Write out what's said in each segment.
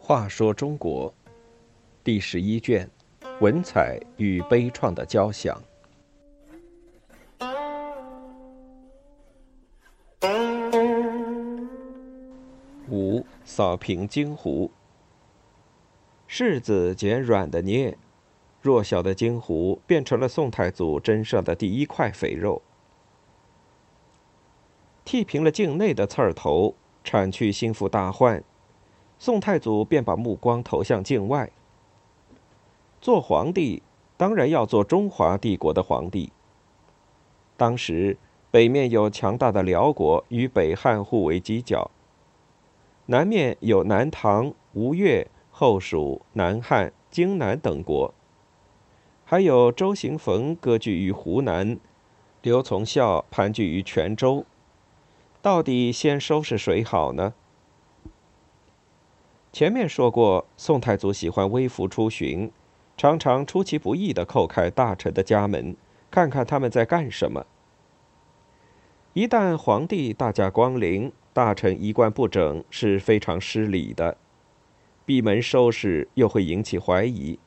话说中国第十一卷：文采与悲怆的交响。五扫平金湖。柿子捡软的捏，弱小的金湖变成了宋太祖砧上的第一块肥肉。剃平了境内的刺儿头，铲去心腹大患，宋太祖便把目光投向境外。做皇帝，当然要做中华帝国的皇帝。当时北面有强大的辽国与北汉互为犄角，南面有南唐、吴越、后蜀、南汉、荆南等国，还有周行逢割据于湖南，刘从孝盘踞于泉州。到底先收拾谁好呢？前面说过，宋太祖喜欢微服出巡，常常出其不意的叩开大臣的家门，看看他们在干什么。一旦皇帝大驾光临，大臣衣冠不整是非常失礼的，闭门收拾又会引起怀疑，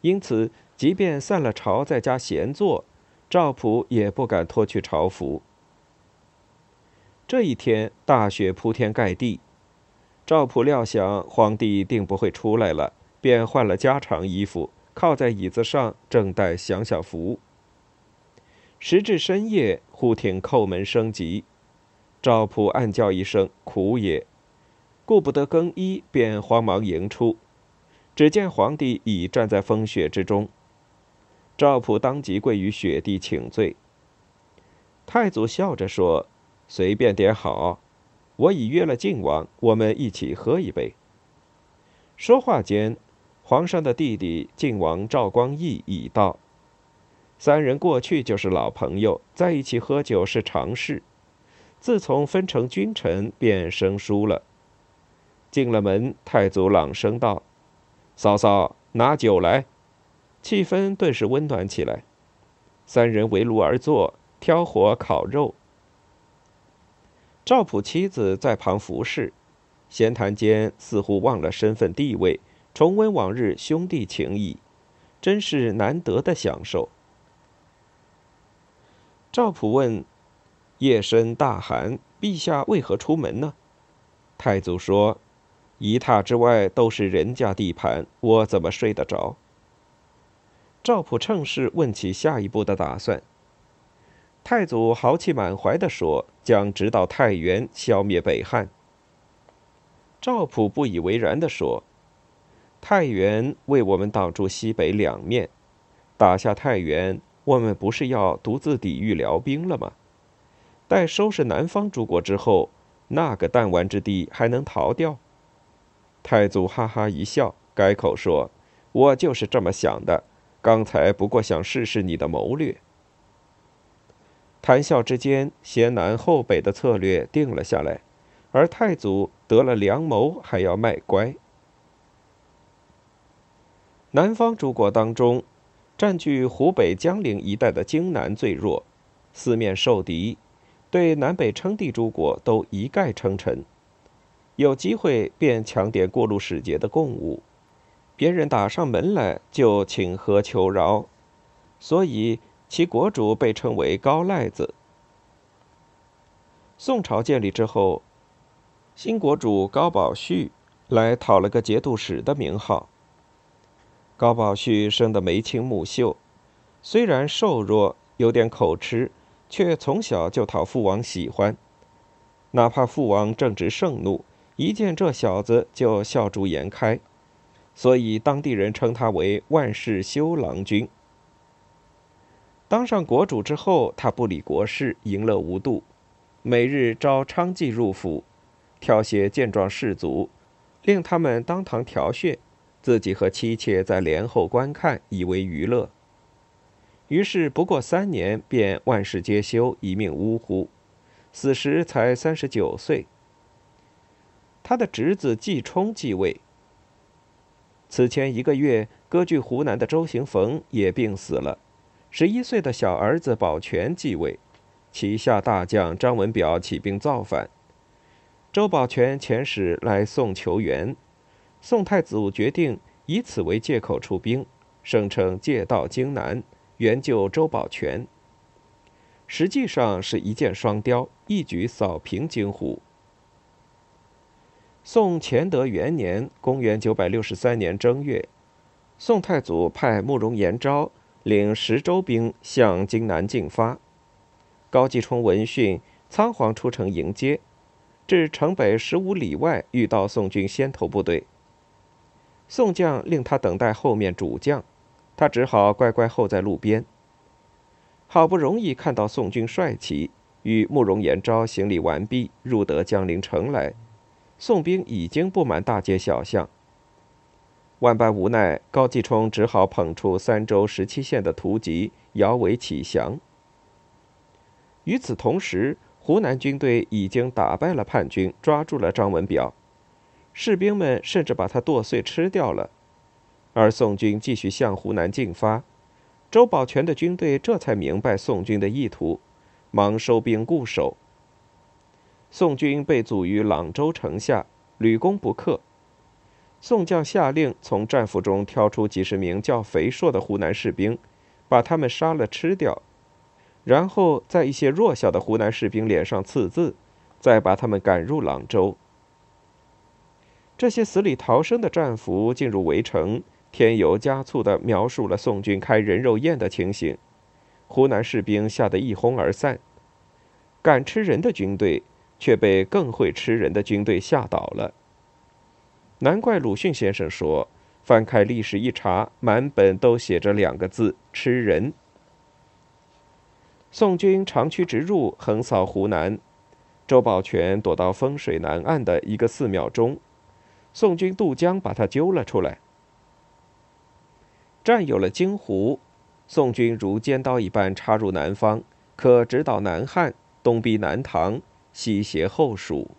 因此，即便散了朝，在家闲坐，赵普也不敢脱去朝服。这一天，大雪铺天盖地。赵普料想皇帝定不会出来了，便换了家常衣服，靠在椅子上，正待享享福。时至深夜，忽听叩门声急，赵普暗叫一声“苦也”，顾不得更衣，便慌忙迎出。只见皇帝已站在风雪之中。赵普当即跪于雪地请罪。太祖笑着说。随便点好，我已约了晋王，我们一起喝一杯。说话间，皇上的弟弟晋王赵光义已到，三人过去就是老朋友，在一起喝酒是常事。自从分成君臣，便生疏了。进了门，太祖朗声道：“嫂嫂，拿酒来。”气氛顿时温暖起来。三人围炉而坐，挑火烤肉。赵普妻子在旁服侍，闲谈间似乎忘了身份地位，重温往日兄弟情谊，真是难得的享受。赵普问：“夜深大寒，陛下为何出门呢？”太祖说：“一榻之外都是人家地盘，我怎么睡得着？”赵普趁势问起下一步的打算。太祖豪气满怀地说：“将直捣太原，消灭北汉。”赵普不以为然地说：“太原为我们挡住西北两面，打下太原，我们不是要独自抵御辽兵了吗？待收拾南方诸国之后，那个弹丸之地还能逃掉？”太祖哈哈一笑，改口说：“我就是这么想的，刚才不过想试试你的谋略。”谈笑之间，先南后北的策略定了下来，而太祖得了良谋，还要卖乖。南方诸国当中，占据湖北江陵一带的荆南最弱，四面受敌，对南北称帝诸国都一概称臣，有机会便抢点过路使节的贡物，别人打上门来就请和求饶，所以。其国主被称为高赖子。宋朝建立之后，新国主高宝旭来讨了个节度使的名号。高宝旭生得眉清目秀，虽然瘦弱有点口吃，却从小就讨父王喜欢。哪怕父王正值盛怒，一见这小子就笑逐颜开，所以当地人称他为万世修郎君。当上国主之后，他不理国事，淫乐无度，每日招娼妓入府，挑些健壮士卒，令他们当堂调穴，自己和妻妾在帘后观看，以为娱乐。于是不过三年，便万事皆休，一命呜呼，死时才三十九岁。他的侄子季冲继位。此前一个月，割据湖南的周行逢也病死了。十一岁的小儿子保全继位，旗下大将张文表起兵造反。周保全遣使来宋求援，宋太祖决定以此为借口出兵，声称借道荆南，援救周保全。实际上是一箭双雕，一举扫平荆湖。宋乾德元年（公元963年）正月，宋太祖派慕容延昭领十州兵向荆南进发。高继冲闻讯，仓皇出城迎接。至城北十五里外，遇到宋军先头部队。宋将令他等待后面主将，他只好乖乖候在路边。好不容易看到宋军帅旗，与慕容延昭行礼完毕，入得江陵城来，宋兵已经布满大街小巷。万般无奈，高继冲只好捧出三州十七县的图籍，摇尾乞降。与此同时，湖南军队已经打败了叛军，抓住了张文表，士兵们甚至把他剁碎吃掉了。而宋军继续向湖南进发，周保全的军队这才明白宋军的意图，忙收兵固守。宋军被阻于朗州城下，屡攻不克。宋将下令从战俘中挑出几十名较肥硕的湖南士兵，把他们杀了吃掉。然后在一些弱小的湖南士兵脸上刺字，再把他们赶入朗州。这些死里逃生的战俘进入围城，添油加醋地描述了宋军开人肉宴的情形。湖南士兵吓得一哄而散，敢吃人的军队却被更会吃人的军队吓倒了。难怪鲁迅先生说：“翻开历史一查，满本都写着两个字——吃人。”宋军长驱直入，横扫湖南。周保全躲到风水南岸的一个寺庙中，宋军渡江把他揪了出来。占有了荆湖，宋军如尖刀一般插入南方，可直捣南汉，东逼南唐，西胁后蜀。